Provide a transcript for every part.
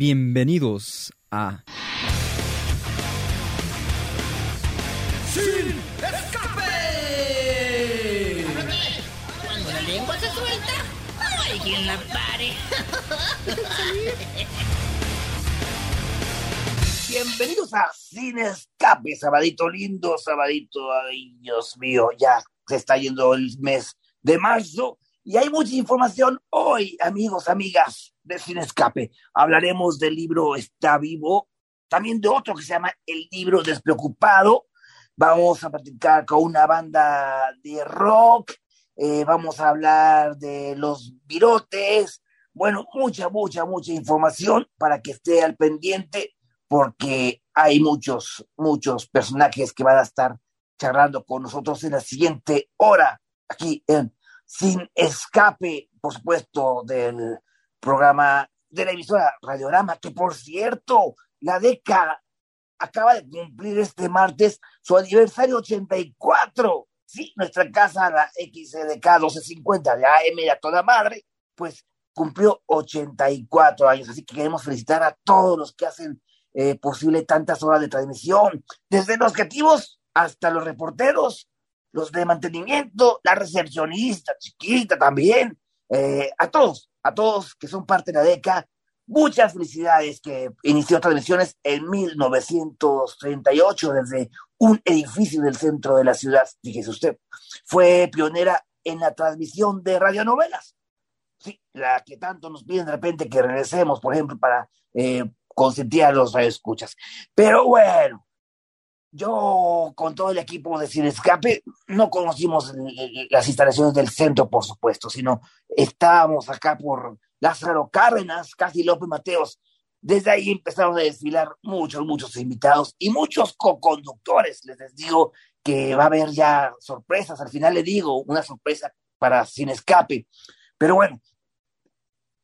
Bienvenidos a... ¡Sin escape! Cuando la lengua se suelta, no hay quien la pare. Bienvenidos a Sin Escape, sabadito lindo, sabadito, ay Dios mío, ya se está yendo el mes de marzo y hay mucha información hoy, amigos, amigas de Sin Escape. Hablaremos del libro Está Vivo, también de otro que se llama El libro Despreocupado. Vamos a platicar con una banda de rock, eh, vamos a hablar de los virotes, bueno, mucha, mucha, mucha información para que esté al pendiente porque hay muchos, muchos personajes que van a estar charlando con nosotros en la siguiente hora, aquí en Sin Escape, por supuesto, del programa de la emisora Radiorama, que por cierto, la década acaba de cumplir este martes su aniversario 84. Sí, nuestra casa, la XDK 1250 de AM a toda madre, pues cumplió 84 años. Así que queremos felicitar a todos los que hacen eh, posible tantas horas de transmisión, desde los creativos hasta los reporteros, los de mantenimiento, la recepcionista, chiquita también, eh, a todos, a todos que son parte de la DECA, muchas felicidades que inició transmisiones en 1938 desde un edificio del centro de la ciudad, fíjese usted, fue pionera en la transmisión de radionovelas. Sí, la que tanto nos piden de repente que regresemos, por ejemplo, para eh, consentir a los escuchas. Pero bueno, yo con todo el equipo de Sin Escape no conocimos las instalaciones del centro, por supuesto, sino estábamos acá por Lázaro Cárdenas, casi López Mateos. Desde ahí empezaron a desfilar muchos, muchos invitados y muchos co-conductores. Les digo que va a haber ya sorpresas. Al final le digo una sorpresa para Sin Escape. Pero bueno,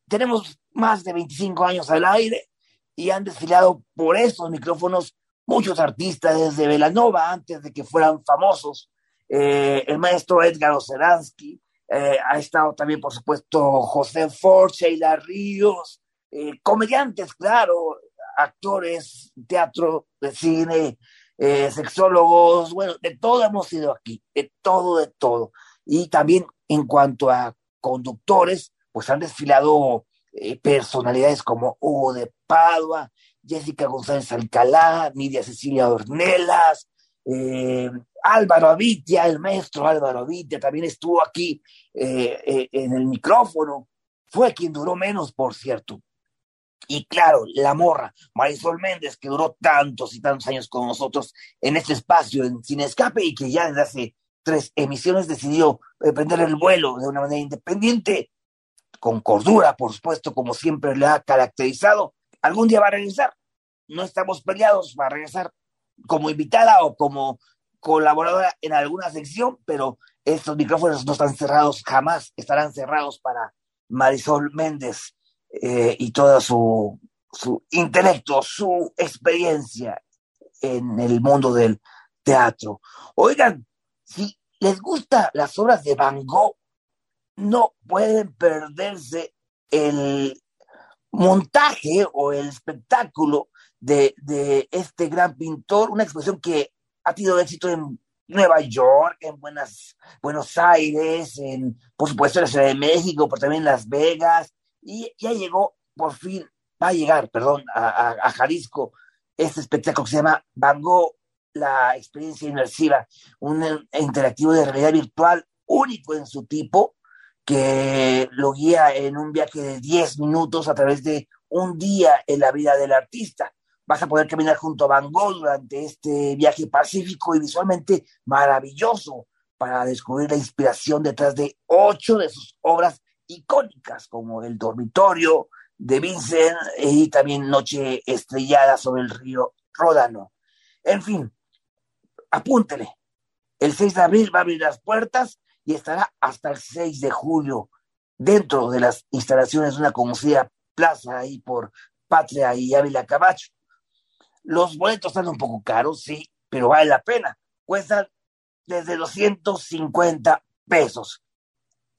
tenemos más de 25 años al aire y han desfilado por esos micrófonos muchos artistas desde Velanova, antes de que fueran famosos. Eh, el maestro Edgar Oceransky, eh, ha estado también, por supuesto, José Ford, Sheila Ríos, eh, comediantes, claro, actores, teatro, de cine, sexólogos, bueno, de todo hemos ido aquí, de todo, de todo. Y también en cuanto a conductores, pues han desfilado personalidades como Hugo de Padua, Jessica González Alcalá, Nidia Cecilia Ornelas, eh, Álvaro Avitia, el maestro Álvaro Avitia, también estuvo aquí eh, en el micrófono, fue quien duró menos, por cierto. Y claro, la morra, Marisol Méndez, que duró tantos y tantos años con nosotros en este espacio, en Sin Escape, y que ya desde hace tres emisiones decidió prender el vuelo de una manera independiente con cordura, por supuesto, como siempre le ha caracterizado. Algún día va a regresar. No estamos peleados, va a regresar como invitada o como colaboradora en alguna sección, pero estos micrófonos no están cerrados, jamás estarán cerrados para Marisol Méndez eh, y todo su, su intelecto, su experiencia en el mundo del teatro. Oigan, si les gustan las obras de Van Gogh, no pueden perderse el montaje o el espectáculo de, este gran pintor, una exposición que ha tenido éxito en Nueva York, en Buenas, Buenos Aires, en, por supuesto, en la Ciudad de México, pero también en Las Vegas, y ya llegó, por fin, va a llegar, perdón, a, a Jalisco, este espectáculo que se llama Van Gogh, la experiencia inmersiva, un interactivo de realidad virtual único en su tipo, que lo guía en un viaje de 10 minutos a través de un día en la vida del artista. Vas a poder caminar junto a Van Gogh durante este viaje pacífico y visualmente maravilloso para descubrir la inspiración detrás de ocho de sus obras icónicas, como El Dormitorio de Vincent y también Noche Estrellada sobre el río Ródano. En fin, apúntele. El 6 de abril va a abrir las puertas y estará hasta el 6 de julio dentro de las instalaciones de una conocida plaza ahí por Patria y Ávila Cabacho. Los boletos están un poco caros, sí, pero vale la pena. Cuestan desde 250 pesos.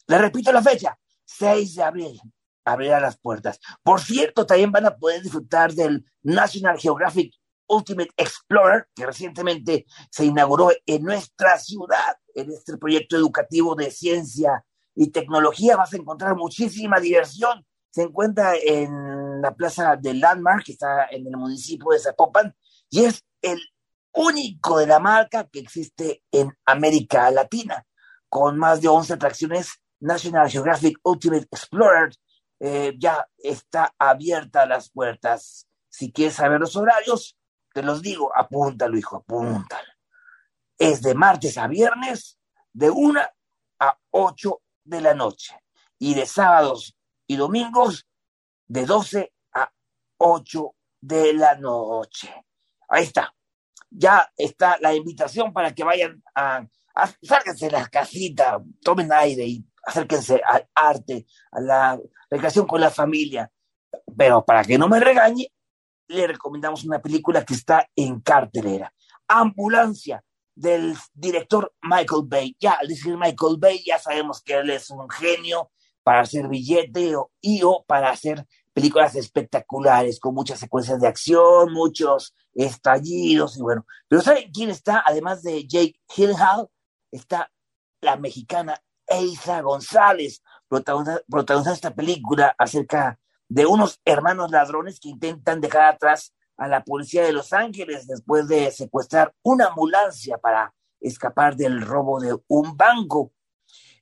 Le repito la fecha, 6 de abril. abrirá las puertas. Por cierto, también van a poder disfrutar del National Geographic Ultimate Explorer, que recientemente se inauguró en nuestra ciudad, en este proyecto educativo de ciencia y tecnología. Vas a encontrar muchísima diversión. Se encuentra en la plaza de Landmark, que está en el municipio de Zapopan, y es el único de la marca que existe en América Latina, con más de 11 atracciones. National Geographic Ultimate Explorer eh, ya está abierta las puertas. Si quieres saber los horarios, te los digo, apúntalo, hijo, apúntalo. Es de martes a viernes, de 1 a 8 de la noche. Y de sábados y domingos, de 12 a 8 de la noche. Ahí está. Ya está la invitación para que vayan a, a de la casita, tomen aire y acérquense al arte, a la recreación con la familia. Pero para que no me regañe, le recomendamos una película que está en cartelera. Ambulancia, del director Michael Bay. Ya al decir Michael Bay, ya sabemos que él es un genio para hacer billete y o para hacer películas espectaculares, con muchas secuencias de acción, muchos estallidos y bueno. Pero ¿saben quién está? Además de Jake Gyllenhaal, está la mexicana Eiza González, protagonizando esta película acerca de unos hermanos ladrones que intentan dejar atrás a la policía de Los Ángeles después de secuestrar una ambulancia para escapar del robo de un banco.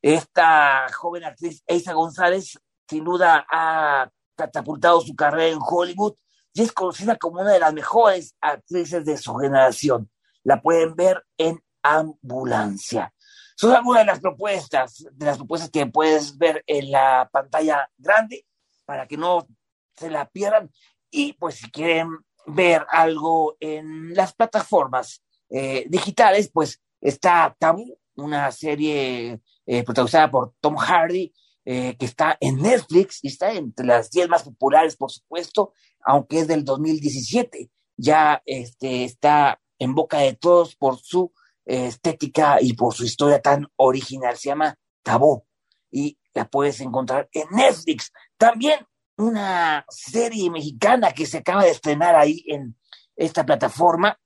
Esta joven actriz Eiza González sin duda ha catapultado su carrera en Hollywood y es conocida como una de las mejores actrices de su generación. La pueden ver en Ambulancia. Son algunas de las propuestas, de las propuestas que puedes ver en la pantalla grande para que no se la pierdan. Y pues si quieren ver algo en las plataformas eh, digitales, pues está Tabú, una serie eh, protagonizada por Tom Hardy, eh, que está en Netflix y está entre las 10 más populares, por supuesto, aunque es del 2017. Ya este, está en boca de todos por su estética y por su historia tan original. Se llama Tabú y la puedes encontrar en Netflix. También una serie mexicana que se acaba de estrenar ahí en esta plataforma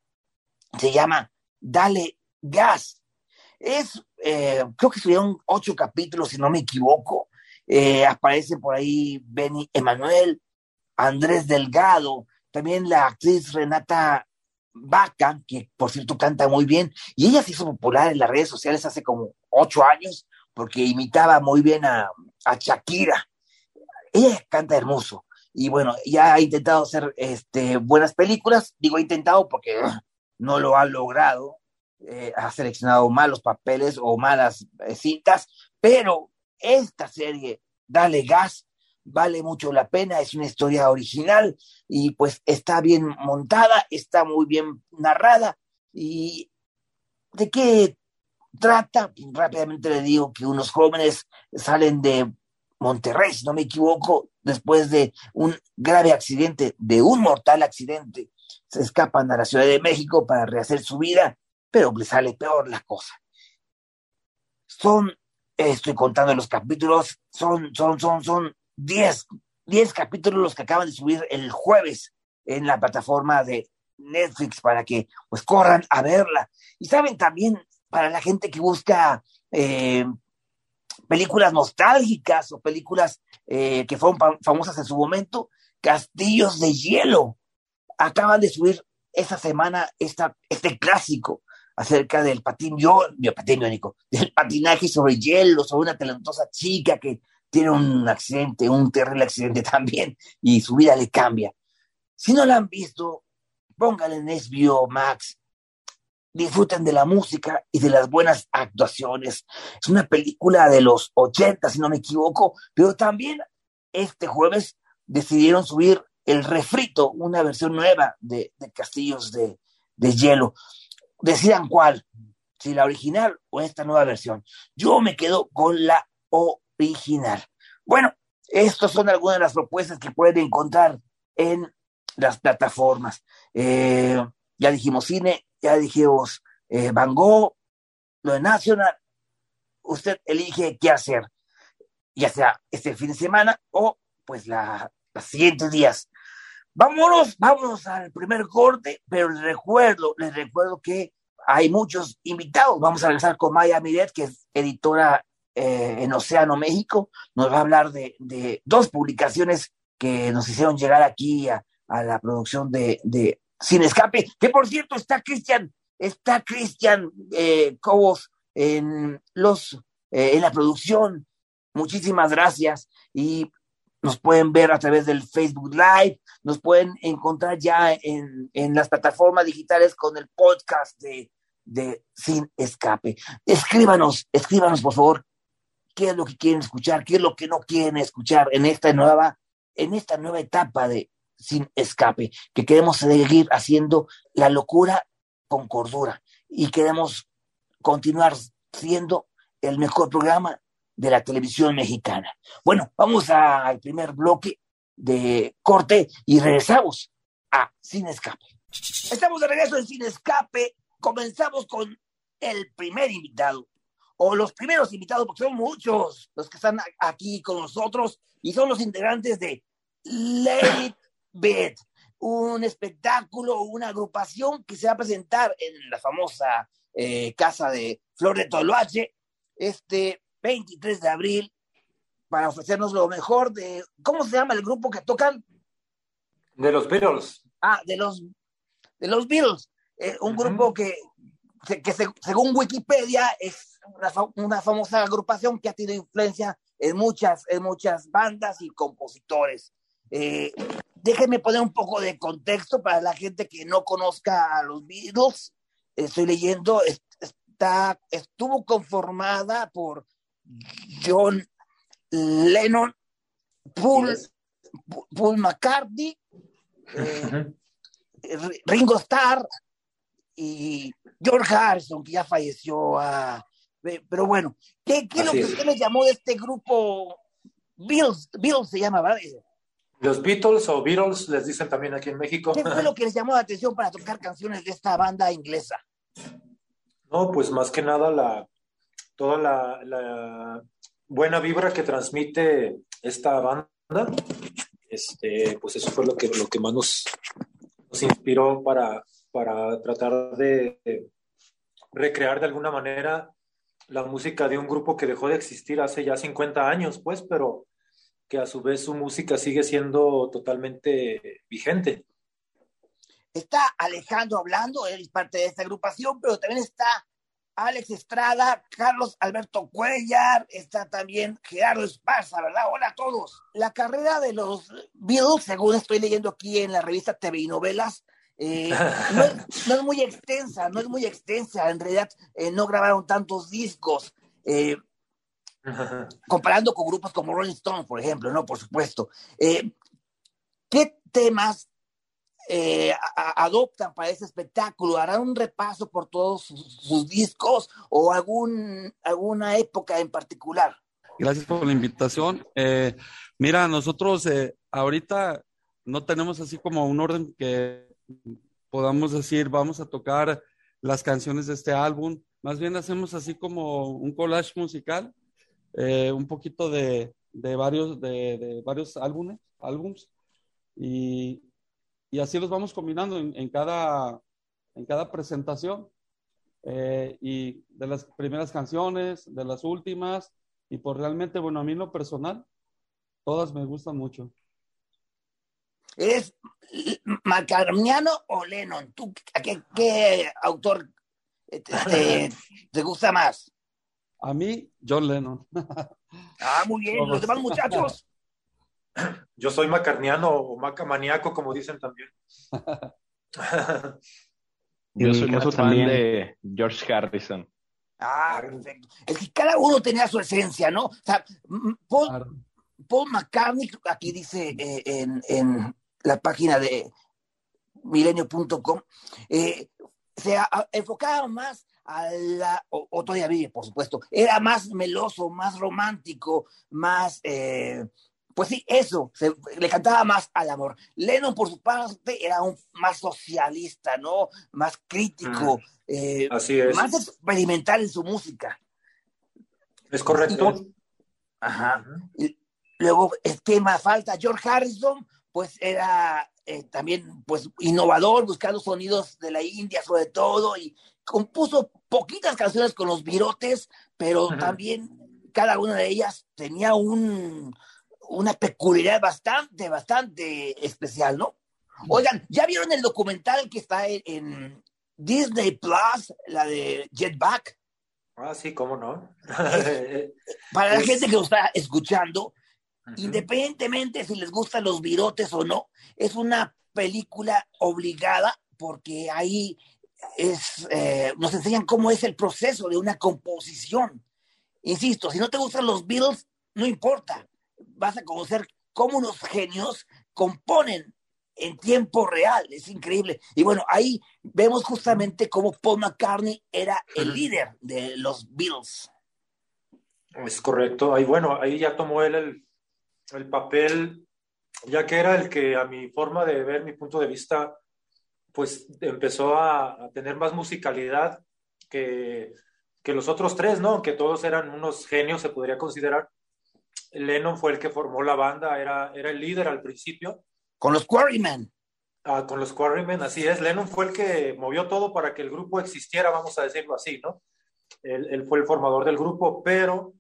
se llama Dale Gas. Es, eh, creo que estuvieron ocho capítulos, si no me equivoco. Eh, aparece por ahí Benny Emanuel, Andrés Delgado, también la actriz Renata Vaca, que por cierto canta muy bien, y ella se hizo popular en las redes sociales hace como ocho años, porque imitaba muy bien a, Shakira. Ella canta hermoso, y bueno, ya ha intentado hacer este, buenas películas, digo ha intentado porque no lo ha logrado, eh, ha seleccionado malos papeles o malas eh, cintas, pero esta serie, Dale Gas, vale mucho la pena, es una historia original y pues está bien montada, está muy bien narrada. Y ¿de qué trata? Rápidamente le digo que unos jóvenes salen de Monterrey, si no me equivoco, después de un grave accidente, de un mortal accidente, se escapan a la Ciudad de México para rehacer su vida, pero les sale peor la cosa. Son, estoy contando los capítulos, son, son, son, son 10, 10 capítulos los que acaban de subir el jueves en la plataforma de Netflix para que pues corran a verla. Y saben también, para la gente que busca eh, películas nostálgicas o películas eh, que fueron famosas en su momento, Castillos de Hielo. Acaban de subir esta semana esta, este clásico acerca del patín, patín del patinaje sobre hielo, sobre una talentosa chica que tiene un accidente, un terrible accidente también, y su vida le cambia. Si no la han visto, pónganla en HBO Max. Disfruten de la música y de las buenas actuaciones. Es una película de los 80, si no me equivoco, pero también este jueves decidieron subir el refrito, una versión nueva de, Castillos de, de Hielo. Decidan cuál, si la original o esta nueva versión. Yo me quedo con la original. Bueno, estas son algunas de las propuestas que pueden encontrar en las plataformas. Eh, ya dijimos cine, ya dijimos eh, Van Gogh, lo de National. Usted elige qué hacer, ya sea este fin de semana o pues la, los siguientes días. Vámonos, vámonos al primer corte, pero les recuerdo, les recuerdo que hay muchos invitados. Vamos a regresar con Maya Miret, que es editora eh, en Océano México. Nos va a hablar de, de, dos publicaciones que nos hicieron llegar aquí a, a la producción de, de, Sin Escape. Que por cierto, está Cristian, está Cristian eh, Cobos en los eh, en la producción. Muchísimas gracias. Y nos pueden ver a través del Facebook Live, nos pueden encontrar ya en, en las plataformas digitales con el podcast de, de Sin Escape. Escríbanos, escríbanos por favor, qué es lo que quieren escuchar, qué es lo que no quieren escuchar en esta nueva, en esta nueva etapa de Sin Escape, que queremos seguir haciendo la locura con cordura y queremos continuar siendo el mejor programa de la televisión mexicana. Bueno, vamos al primer bloque de corte y regresamos a Sin Escape. Estamos de regreso en Sin Escape. Comenzamos con el primer invitado, o los primeros invitados, porque son muchos los que están aquí con nosotros y son los integrantes de Late Bed, un espectáculo, una agrupación que se va a presentar en la famosa eh, casa de Flor de Toloache este 23 de abril para ofrecernos lo mejor de, ¿cómo se llama el grupo que tocan? De los Beatles. Ah, de los, de los Beatles. Eh, un uh -huh. grupo que, que, que se, según Wikipedia es una, una, famosa agrupación que ha tenido influencia en muchas, en muchas bandas y compositores. Eh, déjenme poner un poco de contexto para la gente que no conozca a los Beatles. Estoy leyendo, está, estuvo conformada por John Lennon, Paul. Paul McCartney, eh, Ringo Starr y George Harrison, que ya falleció. Uh, pero bueno, ¿qué, qué es lo que usted le llamó de este grupo? Beatles, Beatles se llama, ¿verdad? Los Beatles o Beatles les dicen también aquí en México. ¿Qué fue lo que les llamó la atención para tocar canciones de esta banda inglesa? No, pues más que nada la, toda la, la, buena vibra que transmite esta banda, este, pues eso fue lo que, lo que más nos, nos inspiró para, para tratar de recrear de alguna manera la música de un grupo que dejó de existir hace ya 50 años, pues, pero que a su vez su música sigue siendo totalmente vigente. Está Alejandro hablando, él es parte de esta agrupación, pero también está Alex Estrada, Carlos Alberto Cuellar, está también Gerardo Esparza, ¿verdad? Hola a todos. La carrera de los Beatles, según estoy leyendo aquí en la revista TV y Novelas, eh, no, es, no, es, muy extensa, no es muy extensa. En realidad, eh, no grabaron tantos discos. Eh, comparando con grupos como Rolling Stone, por ejemplo, ¿no? Por supuesto. Eh, ¿Qué temas eh, adoptan para ese espectáculo? ¿Harán un repaso por todos sus, discos o algún, alguna época en particular? Gracias por la invitación. Eh, mira, nosotros ahorita no tenemos así como un orden que podamos decir, vamos a tocar las canciones de este álbum. Más bien hacemos así como un collage musical, eh, un poquito de, de varios, de, de, varios álbumes, álbums y, y, así los vamos combinando en, en, cada, en cada presentación. Eh, y de las primeras canciones, de las últimas, y por realmente, bueno, a mí en lo personal, todas me gustan mucho. ¿Eres Macarniano o Lennon? ¿Tú a qué, qué autor te, te, te, gusta más? A mí, John Lennon. ah, muy bien. Los demás muchachos. Yo soy macarniano o macamaniaco, como dicen también. Yo soy más también de George Harrison. Ah, perfecto. Es que cada uno tenía su esencia, ¿no? O sea, Paul. Paul McCartney, aquí dice eh, en, en, la página de milenio.com, eh, se enfocaba más a la, o, o, todavía vive, por supuesto, era más meloso, más romántico, más, eh, pues sí, eso, se, le cantaba más al amor. Lennon, por su parte, era un más socialista, ¿no? Más crítico, mm, eh, así es. más experimental en su música. Es correcto. Ajá. Y, luego, ¿qué más falta? George Harrison, pues era eh, también pues innovador, buscando sonidos de la India sobre todo, y compuso poquitas canciones con los virotes, pero también cada una de ellas tenía un, una peculiaridad bastante, bastante especial, ¿no? Oigan, ¿ya vieron el documental que está en, Disney Plus, la de Jetback? Ah, sí, cómo no. Para la gente que lo está escuchando, independientemente si les gustan los virotes o no, es una película obligada porque ahí es, eh, nos enseñan cómo es el proceso de una composición. Insisto, si no te gustan los Beatles, no importa, vas a conocer cómo unos genios componen en tiempo real, es increíble. Y bueno, ahí vemos justamente cómo Paul McCartney era el líder de los Beatles. Es correcto, ahí bueno, ahí ya tomó él el, el papel, ya que era el que a mi forma de ver, mi punto de vista, pues empezó a, a tener más musicalidad que, que los otros tres, ¿no? Que todos eran unos genios, se podría considerar. Lennon fue el que formó la banda, era, era el líder al principio. Con los Quarrymen. Ah, con los Quarrymen, así es. Lennon fue el que movió todo para que el grupo existiera, vamos a decirlo así, ¿no? Él, él fue el formador del grupo, pero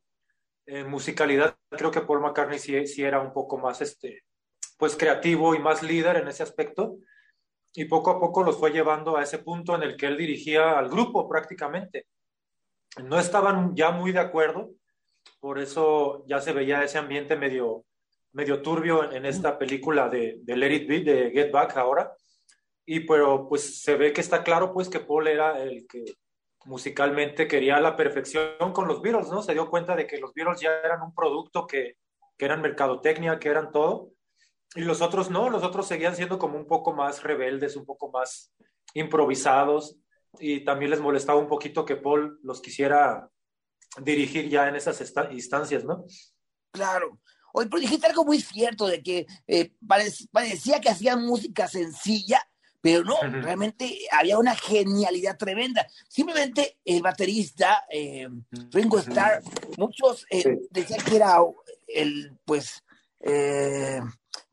en musicalidad creo que Paul McCartney sí, sí, era un poco más, este, pues creativo y más líder en ese aspecto. Y poco a poco los fue llevando a ese punto en el que él dirigía al grupo prácticamente. No estaban ya muy de acuerdo, por eso ya se veía ese ambiente medio, medio turbio en, esta película de, de, Let It Be, de Get Back ahora. Y pero pues se ve que está claro pues que Paul era el que musicalmente quería la perfección con los Beatles, ¿no? Se dio cuenta de que los Beatles ya eran un producto que, que eran mercadotecnia, que eran todo. Y los otros no, los otros seguían siendo como un poco más rebeldes, un poco más improvisados. Y también les molestaba un poquito que Paul los quisiera dirigir ya en esas instancias, ¿no? Claro. Hoy, pero dijiste algo muy cierto de que eh, parecía que hacían música sencilla, pero no, uh -huh. realmente había una genialidad tremenda. Simplemente el baterista eh, Ringo Starr, muchos eh, sí. decían que era el, pues, eh,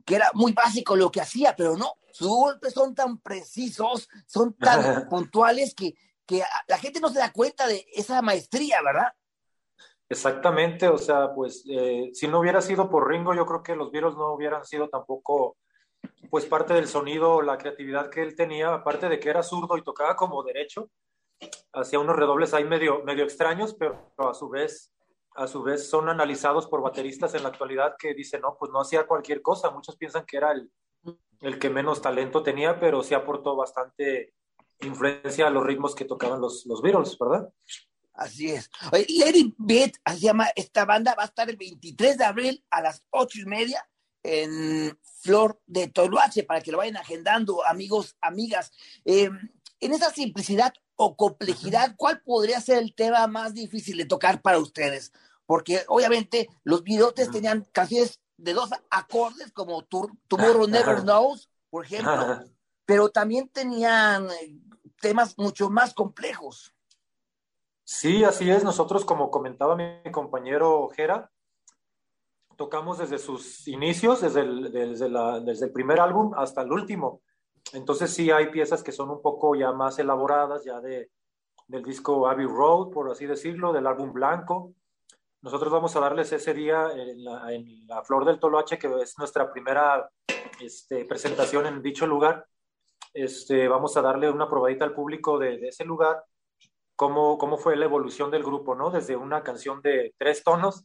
que era muy básico lo que hacía, pero no, sus golpes son tan precisos, son tan puntuales que, que la gente no se da cuenta de esa maestría, ¿verdad? Exactamente, o sea, pues eh, si no hubiera sido por Ringo, yo creo que los Beatles no hubieran sido tampoco, pues parte del sonido, la creatividad que él tenía, aparte de que era zurdo y tocaba como derecho, hacía unos redobles ahí medio, medio extraños, pero a su vez, a su vez son analizados por bateristas en la actualidad que dicen, no, pues no hacía cualquier cosa, muchos piensan que era el, el que menos talento tenía, pero sí aportó bastante influencia a los ritmos que tocaban los, los Beatles, ¿verdad? Así es. Oye, Lady Beat, así se llama esta banda, va a estar el 23 de abril a las ocho y media en Flor de Toluache, para que lo vayan agendando, amigos, amigas. Eh, en esa simplicidad o complejidad, ¿cuál podría ser el tema más difícil de tocar para ustedes? Porque obviamente los videotes tenían canciones de dos acordes, como Tomorrow Never Knows, por ejemplo, pero también tenían eh, temas mucho más complejos. Sí, así es. Nosotros, como comentaba mi compañero Jera, tocamos desde sus inicios, desde el, desde, la, desde el primer álbum hasta el último. Entonces sí hay piezas que son un poco ya más elaboradas, ya de, del disco Abbey Road, por así decirlo, del álbum blanco. Nosotros vamos a darles ese día en la, Flor del Toloache, que es nuestra primera este, presentación en dicho lugar. Este, vamos a darle una probadita al público de, de ese lugar cómo, cómo fue la evolución del grupo, ¿no? Desde una canción de tres tonos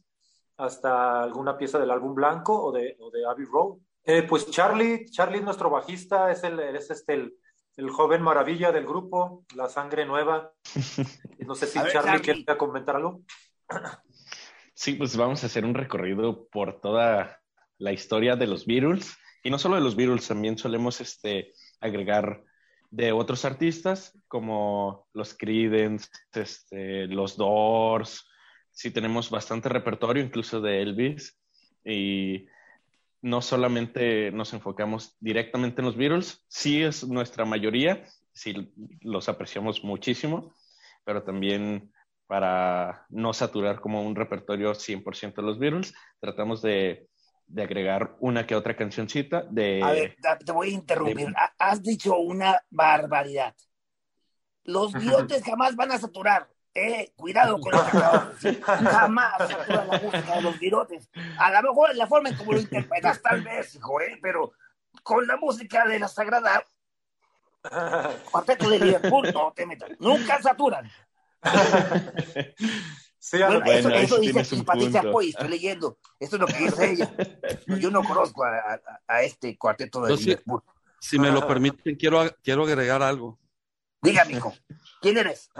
hasta alguna pieza del álbum blanco o de, o de Abbey Road. Eh, pues Charlie, Charlie es nuestro bajista, es, el, es este, el, el, joven maravilla del grupo, la sangre nueva. No sé si ver, Charlie, Charlie quiere comentar algo. Sí, pues vamos a hacer un recorrido por toda la historia de los Beatles. Y no solo de los Beatles, también solemos este, agregar de otros artistas como los Creedence, este, los Doors. Sí tenemos bastante repertorio, incluso de Elvis. Y no solamente nos enfocamos directamente en los Beatles, sí es nuestra mayoría, sí los apreciamos muchísimo, pero también para no saturar como un repertorio 100% de los Beatles, tratamos de de agregar una que otra cancioncita de... A ver, te voy a interrumpir. De... Has dicho una barbaridad. Los bigotes jamás van a saturar. Eh, cuidado con lo que acabas de decir. Jamás satura la música de los virotes. A lo mejor es la forma en cómo lo interpretas, tal vez, hijo, eh, pero con la música de la Sagrada Cuarteto de Liverpool, no te metas. Nunca saturan. Sí, bueno, bueno, eso, eso dice Patricia. Poy, estoy leyendo. Esto es lo que dice ella. Yo no conozco a, a- a este cuarteto de sí. Liverpool. Si me lo permiten, quiero, quiero agregar algo. Diga, mijo, ¿quién eres?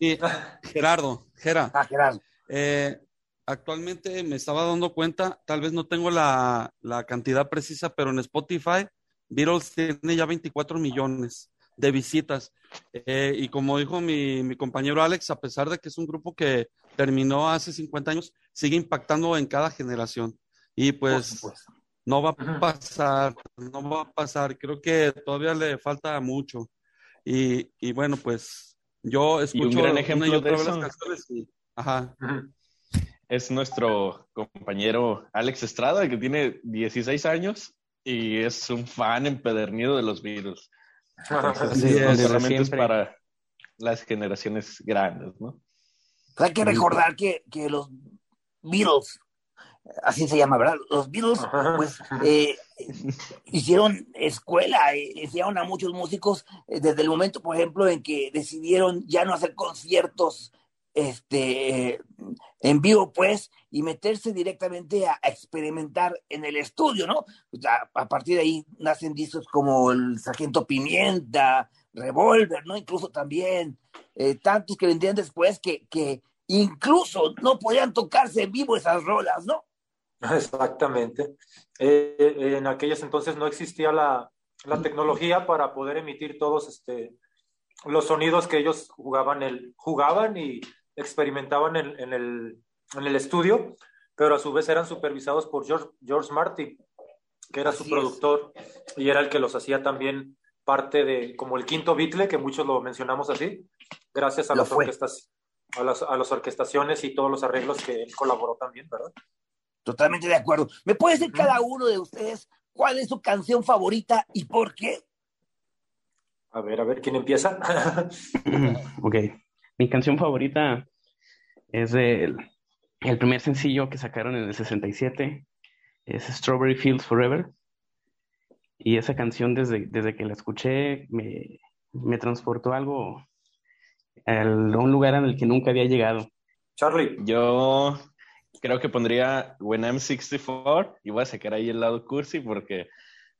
Sí, Gerardo, Gera, Ah, Gerardo. eh, actualmente me estaba dando cuenta, tal vez no tengo la, la cantidad precisa, pero en Spotify, Beatles tiene ya 24 millones de visitas. Eh, y como dijo mi, mi compañero Alex, a pesar de que es un grupo que terminó hace 50 años, sigue impactando en cada generación. Y pues no va a pasar, no va a pasar. Creo que todavía le falta mucho. Y, y bueno, pues yo escucho gran una ejemplo y de otra vez eso. las canciones y, ajá. Es nuestro compañero Alex Estrada, que tiene 16 años y es un fan empedernido de los Beatles. Entonces, es. no solamente es para las generaciones grandes, ¿no? Hay que recordar que, que los Beatles, así se llama, ¿verdad? Los Beatles, pues, eh, hicieron escuela, eh, enseñaron a muchos músicos eh, desde el momento, por ejemplo, en que decidieron ya no hacer conciertos este, en vivo, pues, y meterse directamente a, a experimentar en el estudio, ¿no? Pues, a, a partir de ahí nacen discos como el Sargento Pimienta, Revolver, ¿no? Incluso también eh, tantos que vendrían después que, que incluso no podían tocarse en vivo esas rolas, ¿no? Exactamente. Eh, en aquellos entonces no existía la, la tecnología para poder emitir todos este, los sonidos que ellos jugaban, el, jugaban y experimentaban en, en el, en el estudio, pero a su vez eran supervisados por George, George Martin, que era su es. productor y era el que los hacía también parte de, como el quinto Beatle, que muchos lo mencionamos así, gracias a, Lo las orquestas, a, las, a las orquestaciones y todos los arreglos que él colaboró también, ¿verdad? Totalmente de acuerdo. ¿Me puede decir cada uno de ustedes cuál es su canción favorita y por qué? A ver, a ver, ¿quién empieza? Ok. Mi canción favorita es el, el primer sencillo que sacaron en el 67. Es Strawberry Fields Forever. Y esa canción, desde, desde que la escuché, me, me transportó a algo, al- a un lugar en el que nunca había llegado. Charlie. Yo creo que pondría When I'm 64 y voy a sacar ahí el lado cursi porque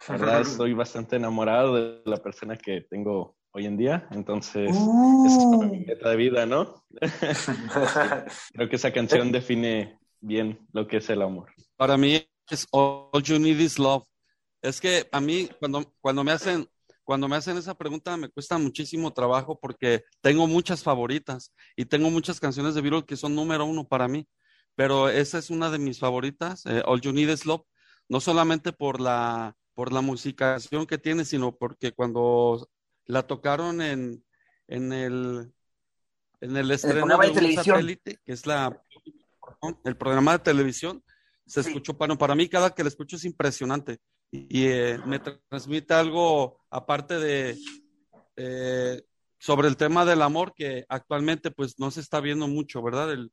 la verdad estoy bastante enamorado de la persona que tengo hoy en día. Entonces, esa es mi meta de vida, ¿no? Creo que esa canción define bien lo que es el amor. para mí es All You Need Is Love. Es que a mí cuando, cuando me hacen cuando me hacen esa pregunta me cuesta muchísimo trabajo porque tengo muchas favoritas y tengo muchas canciones de Beatles que son número uno para mí, pero esa es una de mis favoritas, eh, All You Need Is Love, no solamente por la por la musicación que tiene, sino porque cuando la tocaron en, en el en el estreno programa de un televisión. satélite, que es la el programa de televisión, se Sí. escuchó, bueno, para mí cada que la escucho es impresionante y eh, me tra- transmite algo aparte de eh, sobre el tema del amor que actualmente pues no se está viendo mucho, ¿verdad? El,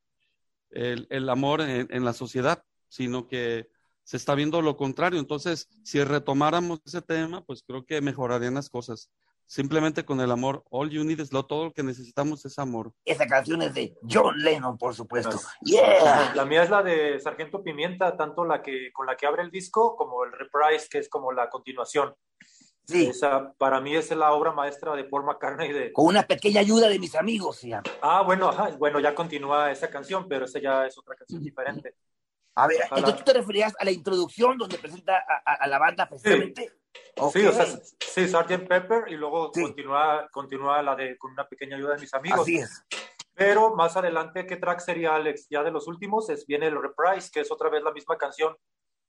el, el amor en, en la sociedad, sino que se está viendo lo contrario. Entonces, si retomáramos ese tema, pues creo que mejorarían las cosas. Simplemente con el amor, all you need is love, todo lo que necesitamos es amor. Esa canción es de John Lennon, por supuesto. Yeah. La mía es la de Sargento Pimienta, tanto la que con la que abre el disco como el reprise, que es como la continuación. Sí, Esa para mí es la obra maestra de Paul McCartney de con una pequeña ayuda de mis amigos, se llama. Ah, bueno, ajá, bueno, ya continúa esa canción, pero esa ya es otra canción diferente. A ver, Ojalá. entonces tú te referías a la introducción donde presenta a, a- a la banda precisamente. Ok. Sí, o sea, sí, Sgt. Pepper y luego Sí. continúa, continúa la de con una pequeña ayuda de mis amigos. Así es. Pero más adelante, ¿qué track sería Alex? Ya de los últimos es viene el reprise, que es otra vez la misma canción.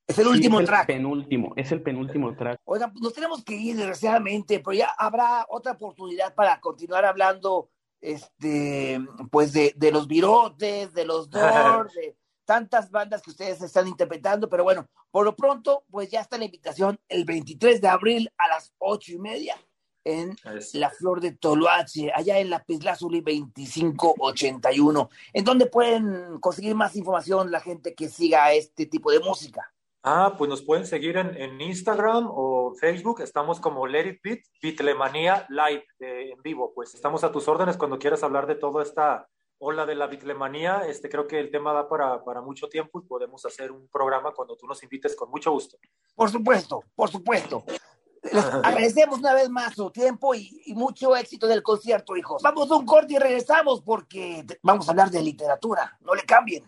Es el Sí, último es el track. penúltimo, es el penúltimo track. Oigan, nos tenemos que ir desgraciadamente, pero ya habrá otra oportunidad para continuar hablando, este, pues de, de los virotes, de los Doors, de tantas bandas que ustedes están interpretando, pero bueno, por lo pronto, pues ya está la invitación el 23 de abril a las ocho y media en La Flor de Toluache, allá en la Pizlazuli 2581, en donde pueden conseguir más información la gente que siga este tipo de música. Ah, pues nos pueden seguir en, Instagram o Facebook, estamos como Let It Beat, Bitlemanía Live en vivo, pues estamos a tus órdenes cuando quieras hablar de toda esta ola de la bitlemanía, este, creo que el tema da para, para mucho tiempo y podemos hacer un programa cuando tú nos invites con mucho gusto. Por supuesto, por supuesto. Les agradecemos una vez más su tiempo y, mucho éxito del concierto, hijos. Vamos a un corte y regresamos porque vamos a hablar de literatura. No le cambien.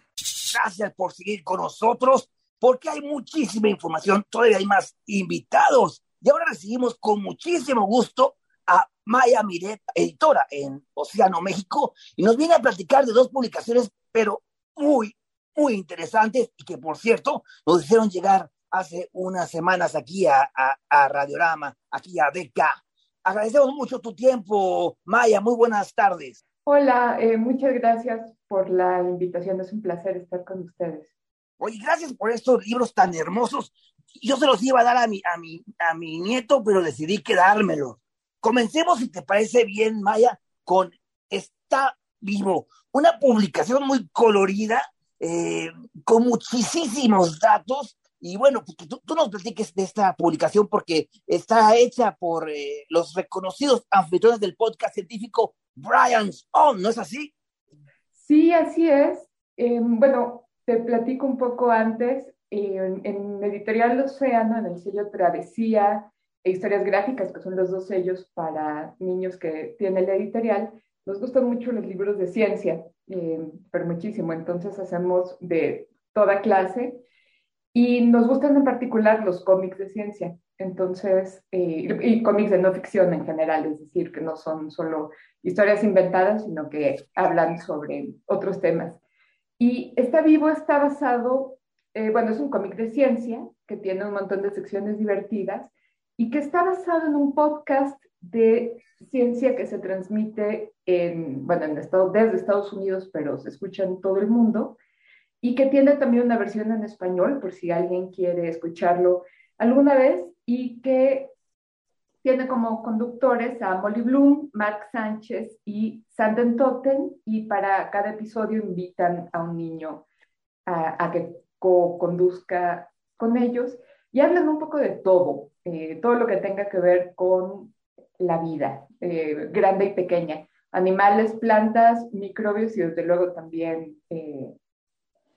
Gracias por seguir con nosotros porque hay muchísima información, todavía hay más invitados. Y ahora recibimos con muchísimo gusto a Maya Miret, editora en Océano México, y nos viene a platicar de dos publicaciones, pero muy, muy interesantes y que, por cierto, nos hicieron llegar hace unas semanas aquí a, a, Radiorama, aquí a DK. Agradecemos mucho tu tiempo, Maya. Muy buenas tardes. Hola, eh, muchas gracias por la invitación. Es un placer estar con ustedes. Oye, gracias por estos libros tan hermosos. Yo se los iba a dar a mi, a mi, a mi nieto, pero decidí quedármelos. Comencemos, si te parece bien, Maya, con Está Vivo, una publicación muy colorida, eh, con muchísimos datos. Y bueno, pues tú, tú, nos platiques de esta publicación porque está hecha por eh, los reconocidos anfitriones del podcast científico Brian's On, ¿no es así? Sí, así es. Em, bueno, te platico un poco antes. en, en Editorial Océano, en el sello Travesía, e historias gráficas, que son los dos sellos para niños que tiene la editorial. Nos gustan mucho los libros de ciencia, eh, pero muchísimo. Entonces hacemos de toda clase y nos gustan en particular los cómics de ciencia. Entonces, eh, y cómics de no ficción en general, es decir, que no son solo historias inventadas, sino que hablan sobre otros temas. Y Está Vivo está basado, eh, bueno, es un cómic de ciencia que tiene un montón de secciones divertidas y que está basado en un podcast de ciencia que se transmite en, bueno, desde Estados Unidos, pero se escucha en todo el mundo, y que tiene también una versión en español, por si alguien quiere escucharlo alguna vez, y que tiene como conductores a Molly Bloom, Mark Sánchez y Sanden Totten, y para cada episodio invitan a un niño a, que co-conduzca con ellos y hablan un poco de todo, eh, todo lo que tenga que ver con la vida, eh, grande y pequeña, animales, plantas, microbios y desde luego también eh,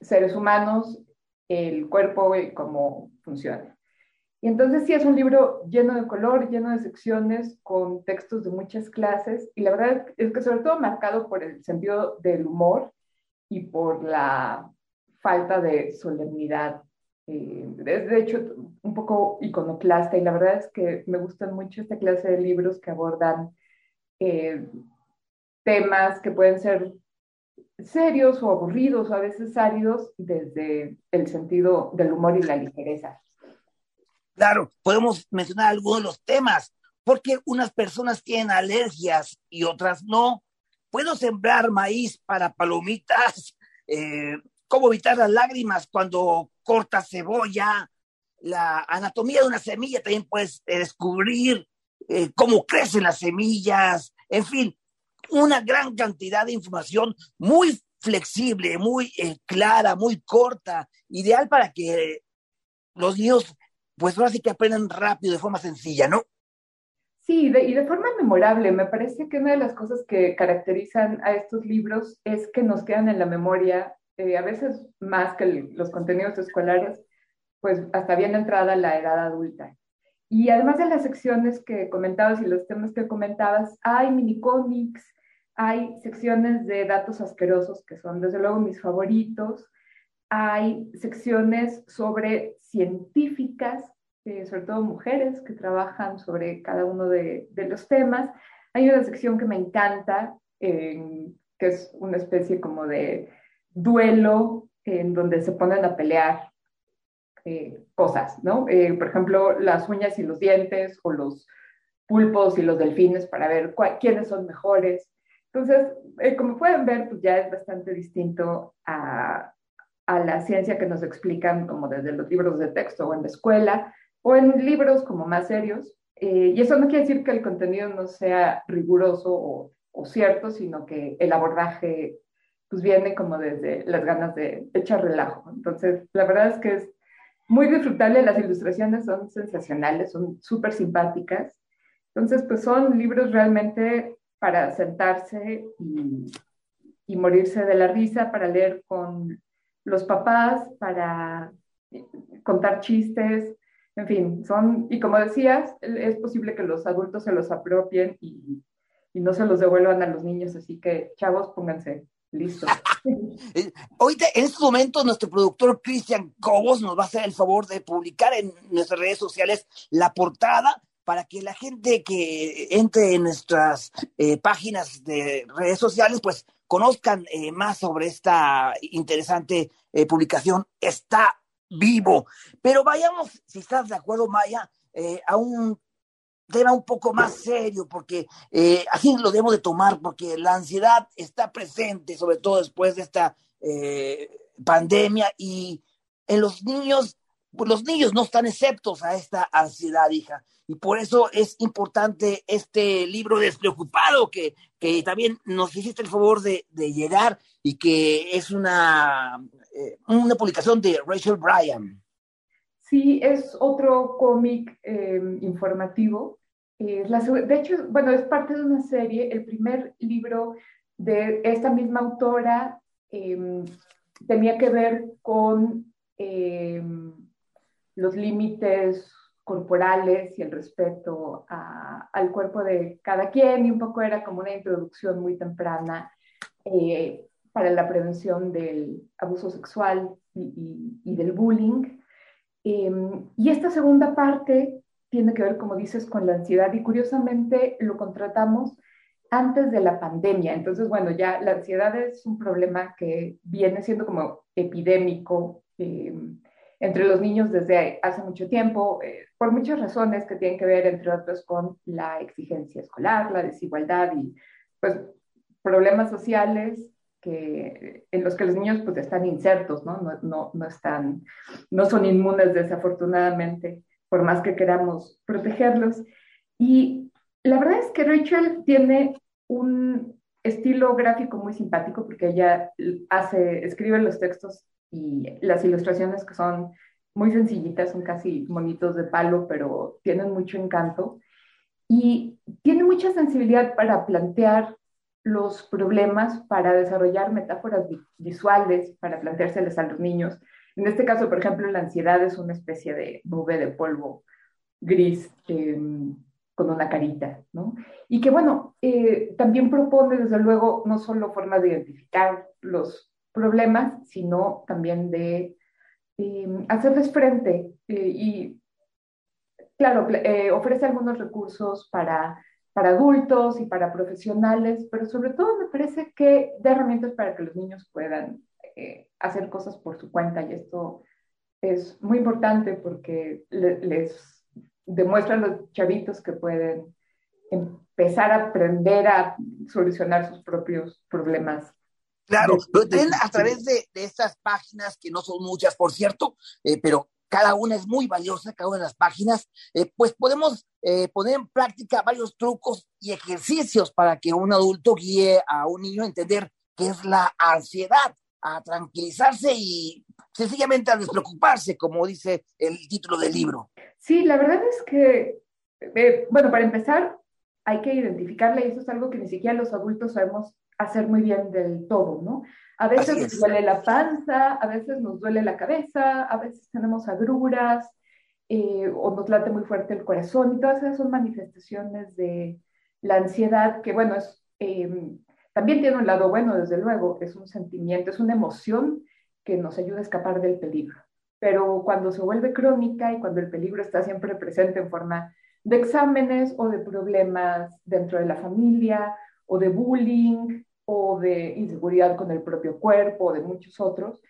seres humanos, el cuerpo y cómo funciona. Y entonces sí es un libro lleno de color, lleno de secciones, con textos de muchas clases, y la verdad es que sobre todo marcado por el sentido del humor y por la falta de solemnidad eh, es de hecho un poco iconoclasta y la verdad es que me gustan mucho esta clase de libros que abordan eh, temas que pueden ser serios o aburridos o a veces áridos desde el sentido del humor y la ligereza. Claro, podemos mencionar algunos de los temas, porque unas personas tienen alergias y otras no. Puedo sembrar maíz para palomitas, eh, cómo evitar las lágrimas cuando cortas cebolla, la anatomía de una semilla, también puedes eh, descubrir eh, cómo crecen las semillas, en fin, una gran cantidad de información muy flexible, muy clara, muy corta, ideal para que los niños, pues ahora sí que aprendan rápido, de forma sencilla, ¿no? Sí, y de forma memorable. Me parece que una de las cosas que caracterizan a estos libros es que nos quedan en la memoria eh, a veces más que los contenidos escolares, pues hasta bien entrada la edad adulta. Y además de las secciones que comentabas y los temas que comentabas, hay mini cómics, hay secciones de datos asquerosos que son desde luego mis favoritos, hay secciones sobre científicas, eh, sobre todo mujeres que trabajan sobre cada uno de, de los temas. Hay una sección que me encanta, que es una especie como de duelo en donde se ponen a pelear eh, cosas, ¿no? Eh, por ejemplo, las uñas y los dientes o los pulpos y los delfines para ver quiénes son mejores. Entonces, eh, como pueden ver, pues ya es bastante distinto a, a la ciencia que nos explican como desde los libros de texto o en la escuela o en libros como más serios. Eh, y eso no quiere decir que el contenido no sea riguroso o, o, cierto, sino que el abordaje pues viene como desde las ganas de echar relajo. Entonces, la verdad es que es muy disfrutable, las ilustraciones son sensacionales, son súper simpáticas. Entonces, pues son libros realmente para sentarse y, y morirse de la risa, para leer con los papás, para contar chistes, en fin, son, y como decías, es posible que los adultos se los apropien y, y no se los devuelvan a los niños, así que chavos, pónganse listos. Ahorita, en estos momentos, nuestro productor Cristian Cobos nos va a hacer el favor de publicar en nuestras redes sociales la portada para que la gente que entre en nuestras eh, páginas de redes sociales, pues conozcan eh, más sobre esta interesante eh, publicación. Está vivo. Pero vayamos, si estás de acuerdo, Maya, eh, a un tema un poco más serio, porque eh, así lo debemos de tomar, porque la ansiedad está presente, sobre todo después de esta eh, pandemia, y en los niños, pues los niños no están exceptos a esta ansiedad, hija. Y por eso es importante este libro despreocupado que, que también nos hiciste el favor de, de llegar y que es una eh, una publicación de Rachel Bryan. Sí, es otro cómic eh, informativo. De hecho, bueno, es parte de una serie. El primer libro de esta misma autora em, tenía que ver con em, los límites corporales y el respeto al cuerpo de cada quien y un poco era como una introducción muy temprana eh, para la prevención del abuso sexual y, del bullying. Eh, y esta segunda parte tiene que ver, como dices, con la ansiedad y curiosamente lo contratamos antes de la pandemia. Entonces, bueno, ya la ansiedad es un problema que viene siendo como epidémico eh, entre los niños desde hace mucho tiempo, eh, por muchas razones que tienen que ver, entre otras, con la exigencia escolar, la desigualdad y pues problemas sociales que, en los que los niños pues están insertos, ¿no? No, no, no, están, no son inmunes desafortunadamente, por más que queramos protegerlos. Y la verdad es que Rachel tiene un estilo gráfico muy simpático porque ella hace, escribe los textos y las ilustraciones que son muy sencillitas, son casi monitos de palo, pero tienen mucho encanto. Y tiene mucha sensibilidad para plantear los problemas para desarrollar metáforas visuales, para planteárseles a los niños. En este caso, por ejemplo, la ansiedad es una especie de nube de polvo gris eh, con una carita, ¿no? Y que, bueno, eh, también propone, desde luego, no solo formas de identificar los problemas, sino también de eh, hacerles frente. y, claro, ofrece algunos recursos para para adultos y para profesionales, pero sobre todo me parece que de herramientas para que los niños puedan eh, hacer cosas por su cuenta y esto es muy importante porque les demuestra a los chavitos que pueden empezar a aprender a solucionar sus propios problemas Claro, pero también a través de, de, estas páginas, que no son muchas, por cierto, eh, pero cada una es muy valiosa, cada una de las páginas, eh, pues podemos eh, poner en práctica varios trucos y ejercicios para que un adulto guíe a un niño a entender qué es la ansiedad, a tranquilizarse y sencillamente a despreocuparse, como dice el título del libro. Sí, la verdad es que, eh, bueno, para empezar, hay que identificarla y eso es algo que ni siquiera los adultos sabemos hacer muy bien del todo, ¿no? A veces nos duele la panza, a veces nos duele la cabeza, a veces tenemos agruras eh, o nos late muy fuerte el corazón y todas esas son manifestaciones de la ansiedad que, bueno, es, eh, también tiene un lado bueno, desde luego, es un sentimiento, es una emoción que nos ayuda a escapar del peligro. Pero cuando se vuelve crónica y cuando el peligro está siempre presente en forma de exámenes o de problemas dentro de la familia o de bullying o de inseguridad con el propio cuerpo o de muchos otros,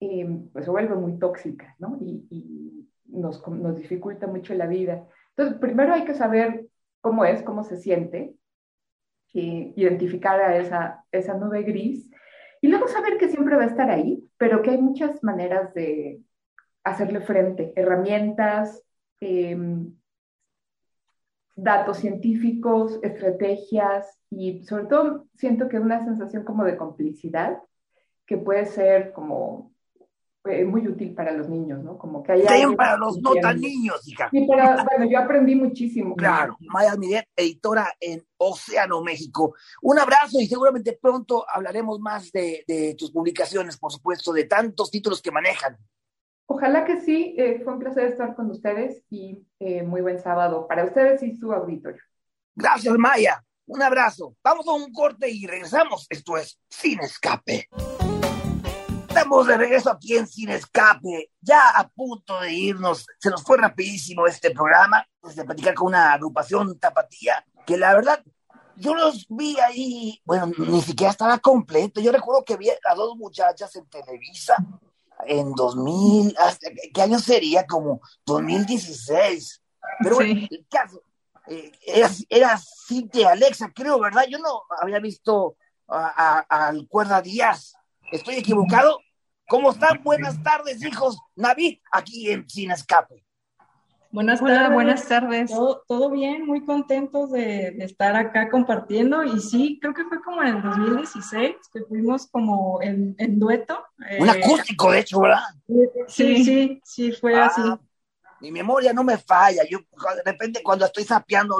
eh, pues se vuelve muy tóxica, ¿no? Y, y nos, nos, dificulta mucho la vida. Entonces, primero hay que saber cómo es, cómo se siente, y identificar a esa, esa nube gris Y luego saber que siempre va a estar ahí, pero que hay muchas maneras de hacerle frente, herramientas, em, datos científicos, estrategias y sobre todo siento que una sensación como de complicidad que puede ser como eh, muy útil para los niños, ¿no? Como que haya... para los no tan niños, hija. Sí, pero bueno, yo aprendí muchísimo. Claro, Maya Miret, editora en Océano México. Un abrazo y seguramente pronto hablaremos más de, de tus publicaciones, por supuesto, de tantos títulos que manejan. Ojalá que sí, eh, fue un placer estar con ustedes y eh, muy buen sábado para ustedes y su auditorio. Gracias, Maya. Un abrazo. Vamos a un corte y regresamos. Esto es Sin Escape. Estamos de regreso aquí en Sin Escape, ya a punto de irnos. Se nos fue rapidísimo este programa, desde platicar con una agrupación tapatía, que la verdad, yo los vi ahí, bueno, ni siquiera estaba completo. Yo recuerdo que vi a dos muchachas en Televisa en 2000, ¿qué año sería? Como 2016. Pero bueno, el caso, eh, era, era Cintia Alexa, creo, ¿verdad? Yo no había visto al Cuerda Díaz ¿Estoy equivocado? ¿Cómo están? Buenas tardes, hijos. Navid, aquí en Sin Escape. Buenas tardes. buenas tardes. Todo, bien, muy contentos de, estar acá compartiendo. Y sí, creo que fue como en el 2016 que fuimos como en, dueto. Un eh, acústico, de hecho, ¿verdad? Sí, sí, sí, fue ah, así. Mi memoria no me falla. Yo de repente cuando estoy sapeando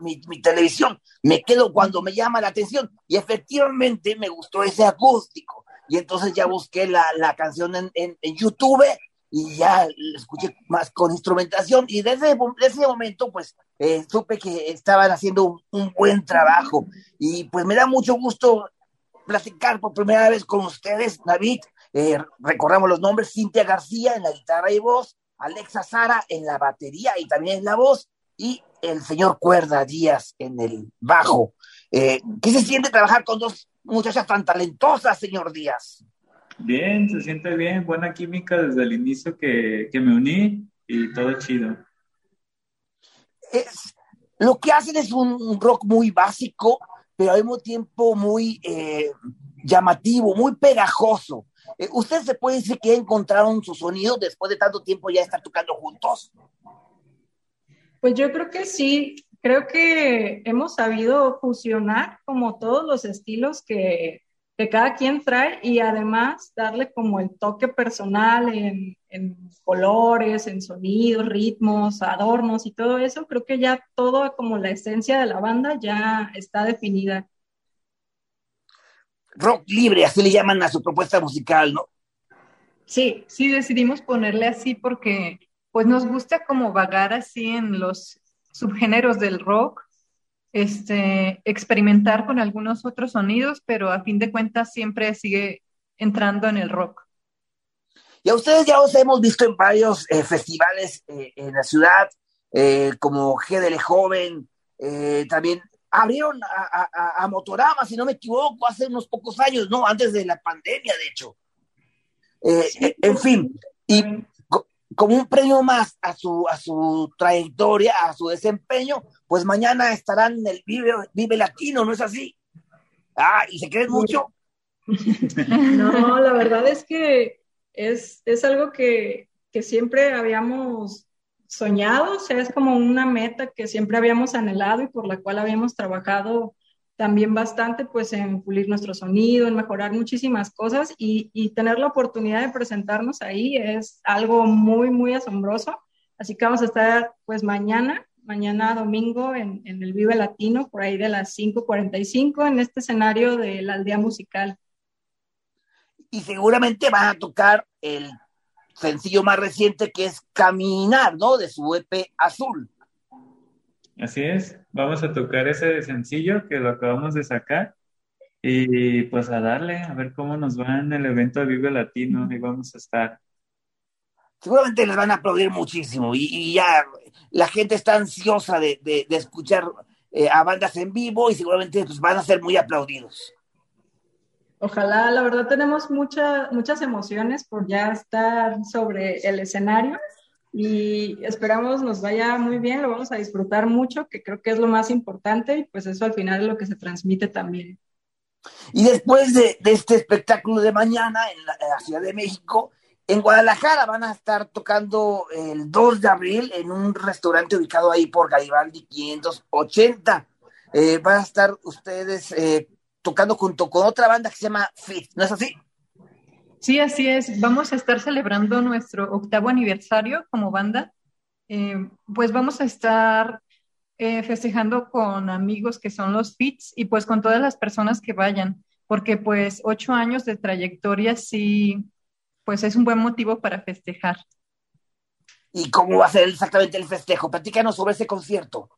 mi, mi, televisión, me quedo cuando me llama la atención. Y efectivamente me gustó ese acústico y entonces ya busqué la, canción en, YouTube y ya escuché más con instrumentación y desde, ese momento pues eh, supe que estaban haciendo un, buen trabajo y pues me da mucho gusto platicar por primera vez con ustedes, David, eh, recordamos los nombres, Cintia García en la guitarra y voz, Alexa Sara en la batería y también en la voz y el señor Cuerda Díaz en el bajo. Eh, ¿Qué se siente trabajar con dos muchachas tan talentosas, señor Díaz. Bien, se siente bien, buena química desde el inicio que, me uní y todo chido. Es, lo que hacen es un rock muy básico, pero al mismo tiempo muy eh, llamativo, muy pegajoso. Eh, ¿Usted se puede decir que encontraron su sonido después de tanto tiempo ya estar tocando juntos? Pues yo creo que sí, creo que hemos sabido fusionar como todos los estilos que, cada quien trae y además darle como el toque personal en, colores, en sonidos, ritmos, adornos y todo eso. Creo que ya todo como la esencia de la banda ya está definida. Rock libre, así le llaman a su propuesta musical, ¿no? Sí, sí decidimos ponerle así porque pues nos gusta como vagar así en los subgéneros del rock, este, experimentar con algunos otros sonidos, pero a fin de cuentas siempre sigue entrando en el rock. Y a ustedes ya os hemos visto en varios eh, festivales eh, en la ciudad, eh, como GDL Joven, también abrieron a, a, Motorama, si no me equivoco, hace unos pocos años, ¿no? Antes de la pandemia, de hecho. en fin, y como un premio más a su, a su trayectoria, a su desempeño, pues mañana estarán en el Vive, Vive Latino, ¿no es así? Ah, ¿y se creen mucho? No, la verdad es que es, es algo que, que siempre habíamos soñado, o sea, es como una meta que siempre habíamos anhelado y por la cual habíamos trabajado también bastante pues en pulir nuestro sonido, en mejorar muchísimas cosas y, y, tener la oportunidad de presentarnos ahí es algo muy, muy asombroso. Así que vamos a estar pues mañana, mañana domingo en, en el Vive Latino, por ahí de las 5.45 en este escenario de la aldea musical. Y seguramente van a tocar el sencillo más reciente que es Caminar, ¿no? De su EP Azul. Así es, vamos a tocar ese sencillo que lo acabamos de sacar y pues a darle, a ver cómo nos va en el evento de Vive Latino y vamos a estar. Seguramente les van a aplaudir muchísimo y, ya la gente está ansiosa de, escuchar eh, a bandas en vivo y seguramente pues, van a ser muy aplaudidos. Ojalá, la verdad tenemos muchas emociones por ya estar sobre el escenario y esperamos nos vaya muy bien, lo vamos a disfrutar mucho, que creo que es lo más importante y pues eso al final es lo que se transmite también. Y después de, este espectáculo de mañana en la, en la Ciudad de México, en Guadalajara van a estar tocando el 2 de abril en un restaurante ubicado ahí por Garibaldi 580. Eh, van a estar ustedes eh, tocando junto con otra banda que se llama Fit, ¿no es así? Sí, así es. Vamos a estar celebrando nuestro octavo aniversario como banda. Eh, pues vamos a estar eh, festejando con amigos que son los Fits y pues con todas las personas que vayan, porque pues ocho años de trayectoria sí, pues es un buen motivo para festejar. ¿Y cómo va a ser exactamente el festejo? Platícanos sobre ese concierto.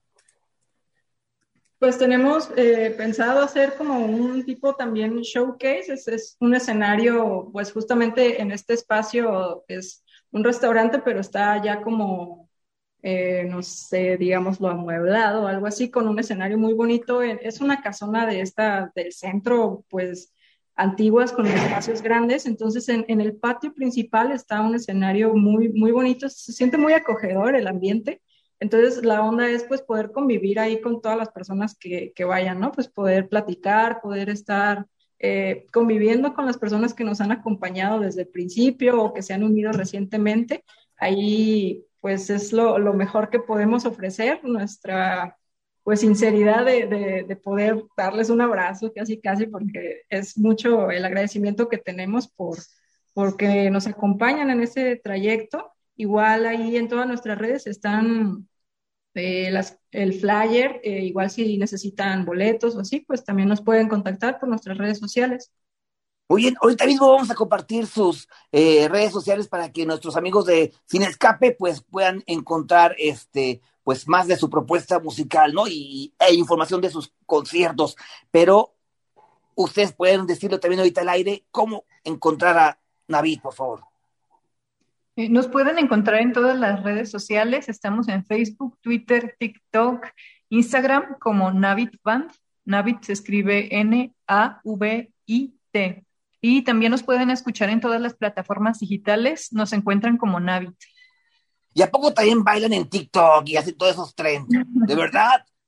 Pues tenemos eh, pensado hacer como un tipo también showcase, es, un escenario, pues justamente en este espacio es un restaurante, pero está ya como, eh, no sé, digámoslo, amueblado o algo así, con un escenario muy bonito. Es una casona de esta, del centro, pues antiguas con espacios grandes, entonces en, en el patio principal está un escenario muy, muy bonito, se siente muy acogedor el ambiente. Entonces, la onda es pues poder convivir ahí con todas las personas que, que vayan, ¿no? Pues poder platicar, poder estar eh, conviviendo con las personas que nos han acompañado desde el principio o que se han unido recientemente. Ahí pues es lo, lo mejor que podemos ofrecer, nuestra pues sinceridad de, de, de, poder darles un abrazo casi casi porque es mucho el agradecimiento que tenemos por porque nos acompañan en ese trayecto. Igual ahí en todas nuestras redes están eh, las, el flyer, eh, igual si necesitan boletos o así, pues también nos pueden contactar por nuestras redes sociales. Muy bien, ahorita mismo vamos a compartir sus eh, redes sociales para que nuestros amigos de Sin Escape pues puedan encontrar este pues más de su propuesta musical, ¿no? Y e información de sus conciertos, pero ustedes pueden decirlo también ahorita al aire, cómo encontrar a Navid, por favor. Nos pueden encontrar en todas las redes sociales. Estamos en Facebook, Twitter, TikTok, Instagram como Navit Band. Navit se escribe N-A-V-I-T. Y también nos pueden escuchar en todas las plataformas digitales. Nos encuentran como Navit. ¿Y a poco también bailan en TikTok y hacen todos esos trends? ¿De verdad?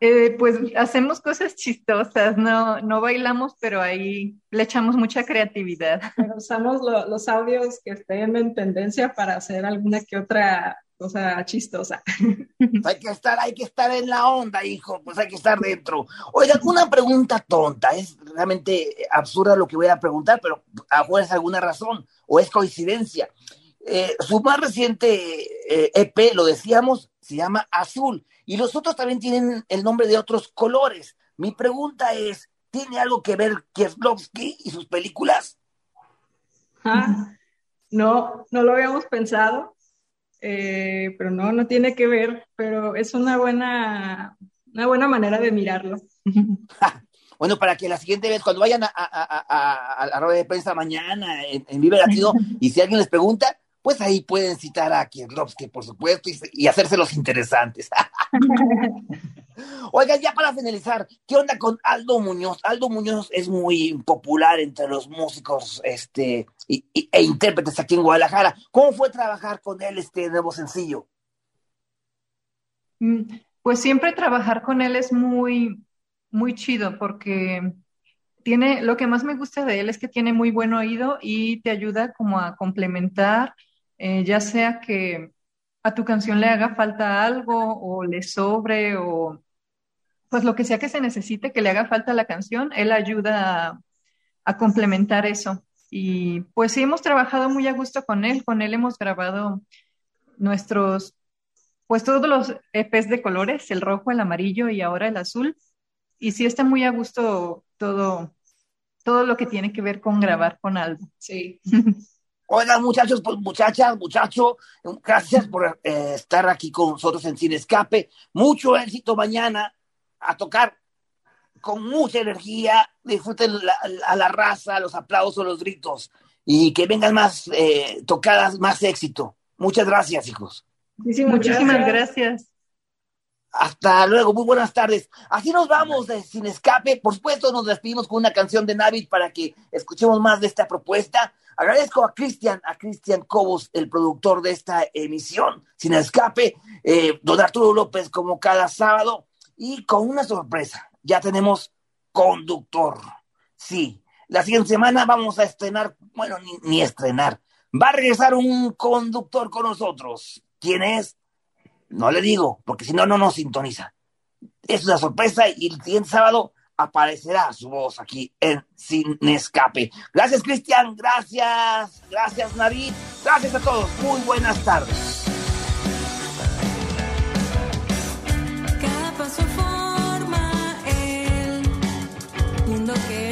Eh, pues hacemos cosas chistosas, no, no bailamos, pero ahí le echamos mucha creatividad. Pero usamos lo, los audios que estén en tendencia para hacer alguna que otra cosa chistosa. Hay que estar, hay que estar en la onda, hijo, pues hay que estar dentro. Oigan, una pregunta tonta, es realmente absurda lo que voy a preguntar, pero a es alguna razón o es coincidencia. Eh, su más reciente eh, EP, lo decíamos, se llama Azul y los otros también tienen el nombre de otros colores. Mi pregunta es, ¿tiene algo que ver Kieslowski y sus películas? Ah, no, no lo habíamos pensado, eh, pero no, no tiene que ver, pero es una buena, una buena manera de mirarlo. Bueno, para que la siguiente vez, cuando vayan a, a, a, a la rueda de prensa mañana en, en Vive Latino, y si alguien les pregunta, pues ahí pueden citar a Kieslowski, por supuesto, y, y hacérselos interesantes. Oigan, ya para finalizar, ¿qué onda con Aldo Muñoz? Aldo Muñoz es muy popular entre los músicos este, y, y, e intérpretes aquí en Guadalajara. ¿Cómo fue trabajar con él este nuevo sencillo? Pues siempre trabajar con él es muy, muy chido porque tiene, lo que más me gusta de él es que tiene muy buen oído y te ayuda como a complementar, eh, ya sea que a tu canción le haga falta algo o le sobre o pues lo que sea que se necesite que le haga falta a la canción, él ayuda a, a, complementar eso. Y pues sí, hemos trabajado muy a gusto con él, con él hemos grabado nuestros, pues todos los EPs de colores, el rojo, el amarillo y ahora el azul. Y sí está muy a gusto todo, todo lo que tiene que ver con grabar con algo. Sí. Oigan, muchachos, pues, muchachas, muchacho, gracias por eh, estar aquí con nosotros en Sin Escape. Mucho éxito mañana a tocar con mucha energía. Disfruten la, a la raza, los aplausos, los gritos y que vengan más eh, tocadas, más éxito. Muchas gracias, hijos. Muchísimas, Muchísimas gracias. gracias. Hasta luego, muy buenas tardes. Así nos vamos de Sin Escape. Por supuesto, nos despedimos con una canción de Navid para que escuchemos más de esta propuesta. Agradezco a Cristian, a Cristian Cobos, el productor de esta emisión, Sin Escape, eh, don Arturo López, como cada sábado. Y con una sorpresa, ya tenemos conductor. Sí, la siguiente semana vamos a estrenar, bueno, ni estrenar. Va a regresar un conductor con nosotros. ¿Quién es? No le digo, porque si no, no nos sintoniza. Es una sorpresa y el siguiente sábado aparecerá su voz aquí en Sin Escape. Gracias, Cristian. Gracias. Gracias, Navid. Gracias a todos. Muy buenas tardes. Forma el mundo que.